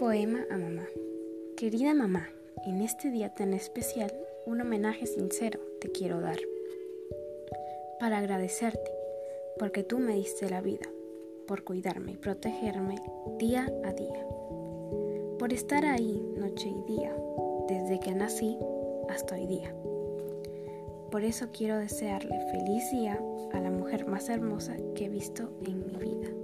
Poema a mamá. Querida mamá, en este día tan especial, un homenaje sincero te quiero dar. Para agradecerte, porque tú me diste la vida, por cuidarme y protegerme día a día. Por estar ahí noche y día, desde que nací hasta hoy día. Por eso quiero desearle feliz día a la mujer más hermosa que he visto en mi vida.